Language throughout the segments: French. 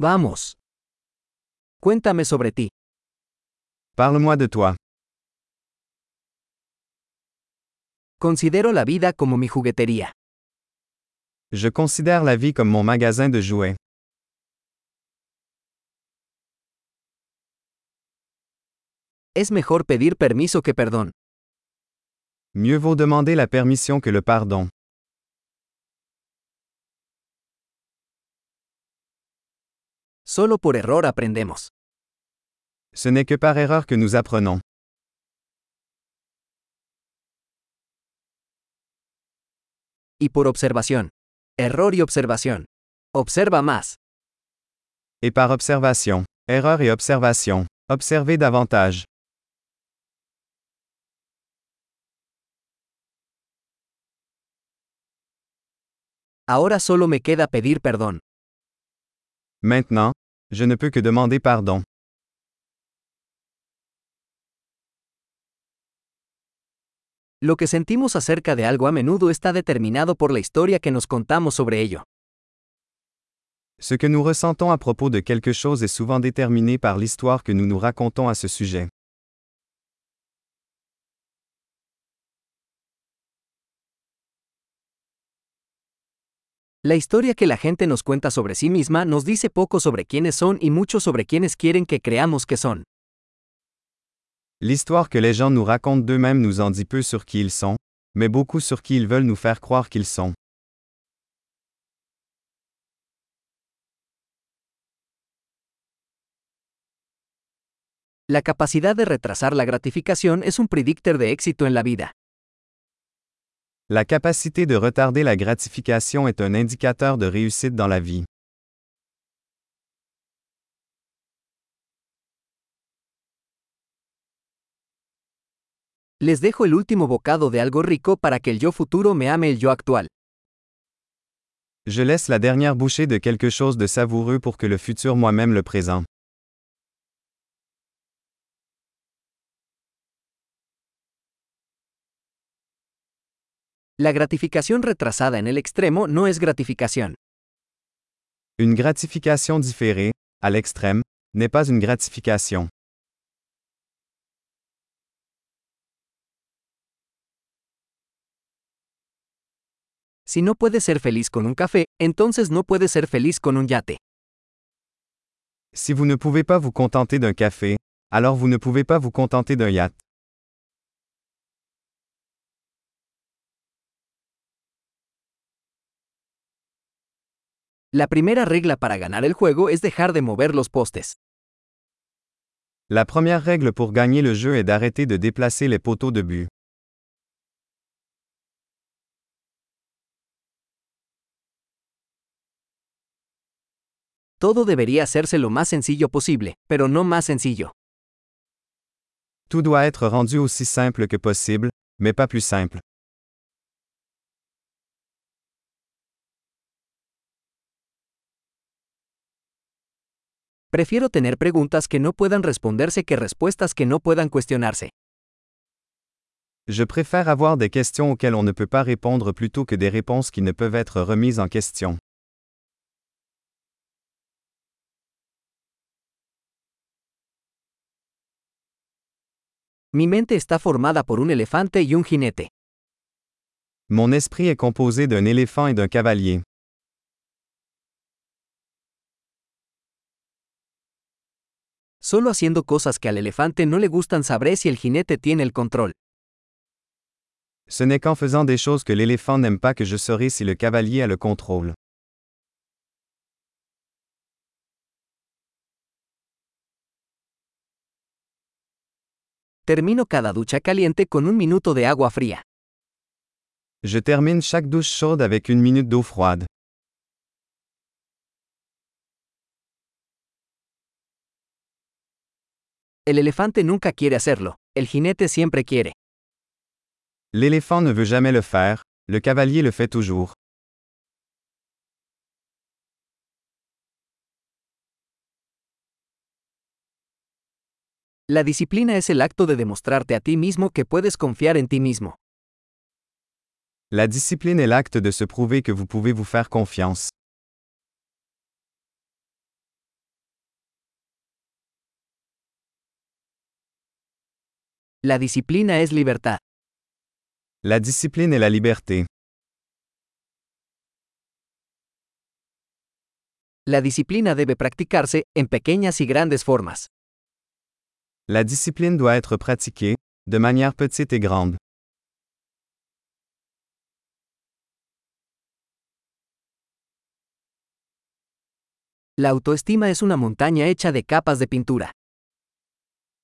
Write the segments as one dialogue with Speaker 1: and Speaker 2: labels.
Speaker 1: Vamos. Cuéntame sobre ti.
Speaker 2: Parle-moi de toi.
Speaker 1: Considero la vida como mi juguetería.
Speaker 2: Je considère la vie comme mon magasin de jouets.
Speaker 1: Es mejor pedir permiso que perdón.
Speaker 2: Mieux vaut demander la permission que le pardon.
Speaker 1: Solo por error aprendemos.
Speaker 2: Ce n'est que par erreur que nous apprenons.
Speaker 1: Y por observación. Error y observación. Observa más.
Speaker 2: Et par observation. Erreur et observation. Observez davantage.
Speaker 1: Ahora solo me queda pedir perdón.
Speaker 2: Maintenant, je ne peux que demander pardon.
Speaker 1: Lo que sentimos acerca de algo a menudo está determinado por la historia que nos contamos sobre ello.
Speaker 2: Ce que nous ressentons à propos de quelque chose est souvent déterminé par l'histoire que nous nous racontons à ce sujet.
Speaker 1: La historia que la gente nos cuenta sobre sí misma nos dice poco sobre quiénes son y mucho sobre quiénes quieren que creamos que son.
Speaker 2: L'histoire que les gens nous racontent d'eux-mêmes nous en dit peu sur qui ils sont, mais beaucoup sur qui ils veulent nous faire croire qu'ils sont.
Speaker 1: La capacidad de retrasar la gratificación es un predictor de éxito en la vida.
Speaker 2: La capacité de retarder la gratification est un indicateur de réussite dans la vie.
Speaker 1: Les dejo el último bocado de algo rico para que el yo futuro me ame el yo actual.
Speaker 2: Je laisse la dernière bouchée de quelque chose de savoureux pour que le futur moi-même le présente.
Speaker 1: La gratificación retrasada en el extremo no es gratificación.
Speaker 2: Une gratification différée, à l'extrême, n'est pas une gratification.
Speaker 1: Si no puedes ser feliz con un café, entonces no puedes ser feliz con un yate.
Speaker 2: Si vous ne pouvez pas vous contenter d'un café, alors vous ne pouvez pas vous contenter d'un yacht.
Speaker 1: La primera regla para ganar el juego es dejar de mover los postes.
Speaker 2: La première règle pour gagner le jeu est d'arrêter de déplacer les poteaux de but.
Speaker 1: Todo debería hacerse lo más sencillo posible, pero no más sencillo.
Speaker 2: Tout doit être rendu aussi simple que possible, mais pas plus simple.
Speaker 1: Prefiero tener preguntas que no puedan responderse que respuestas que no puedan cuestionarse.
Speaker 2: Je préfère avoir des questions auxquelles on ne peut pas répondre plutôt que des réponses qui ne peuvent être remises en question.
Speaker 1: Mi mente está formada por un elefante y un jinete.
Speaker 2: Mon esprit est composé d'un éléphant et d'un cavalier.
Speaker 1: Solo haciendo cosas que al elefante no le gustan sabré si el jinete tiene el control.
Speaker 2: Ce n'est qu'en faisant des choses que l'éléphant n'aime pas que je saurai si le cavalier a le contrôle.
Speaker 1: Termino cada ducha caliente con un minuto de agua fría.
Speaker 2: Je termine chaque douche chaude avec une minute d'eau froide.
Speaker 1: El elefante nunca quiere hacerlo, el jinete siempre quiere.
Speaker 2: L'éléphant ne veut jamais le faire, le cavalier le fait toujours.
Speaker 1: La disciplina es el acto de demostrarte a ti mismo que puedes confiar en ti mismo.
Speaker 2: La discipline est l'acte de se prouver que vous pouvez vous faire confiance.
Speaker 1: La disciplina es libertad.
Speaker 2: La discipline est la liberté.
Speaker 1: La disciplina debe practicarse, en pequeñas y grandes formas.
Speaker 2: La discipline doit être pratiquée, de manière petite et grande.
Speaker 1: La autoestima es una montaña hecha de capas de pintura.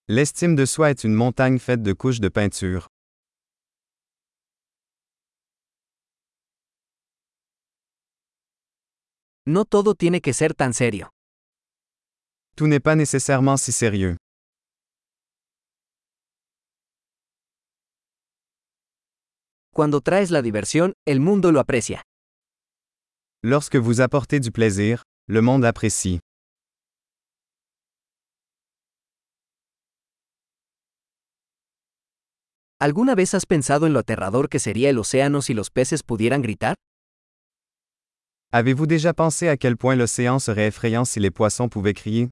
Speaker 2: L'estime de soi est une montagne faite de couches de peinture.
Speaker 1: No todo tiene que ser tan serio.
Speaker 2: Tout n'est pas nécessairement si sérieux.
Speaker 1: Cuando traes la diversión, el mundo lo aprecia.
Speaker 2: Lorsque vous apportez du plaisir, le monde apprécie.
Speaker 1: ¿Alguna vez has pensado en lo aterrador que sería el océano si los peces pudieran gritar?
Speaker 2: Avez-vous déjà pensé à quel point l'océan serait effrayant si les poissons pouvaient crier?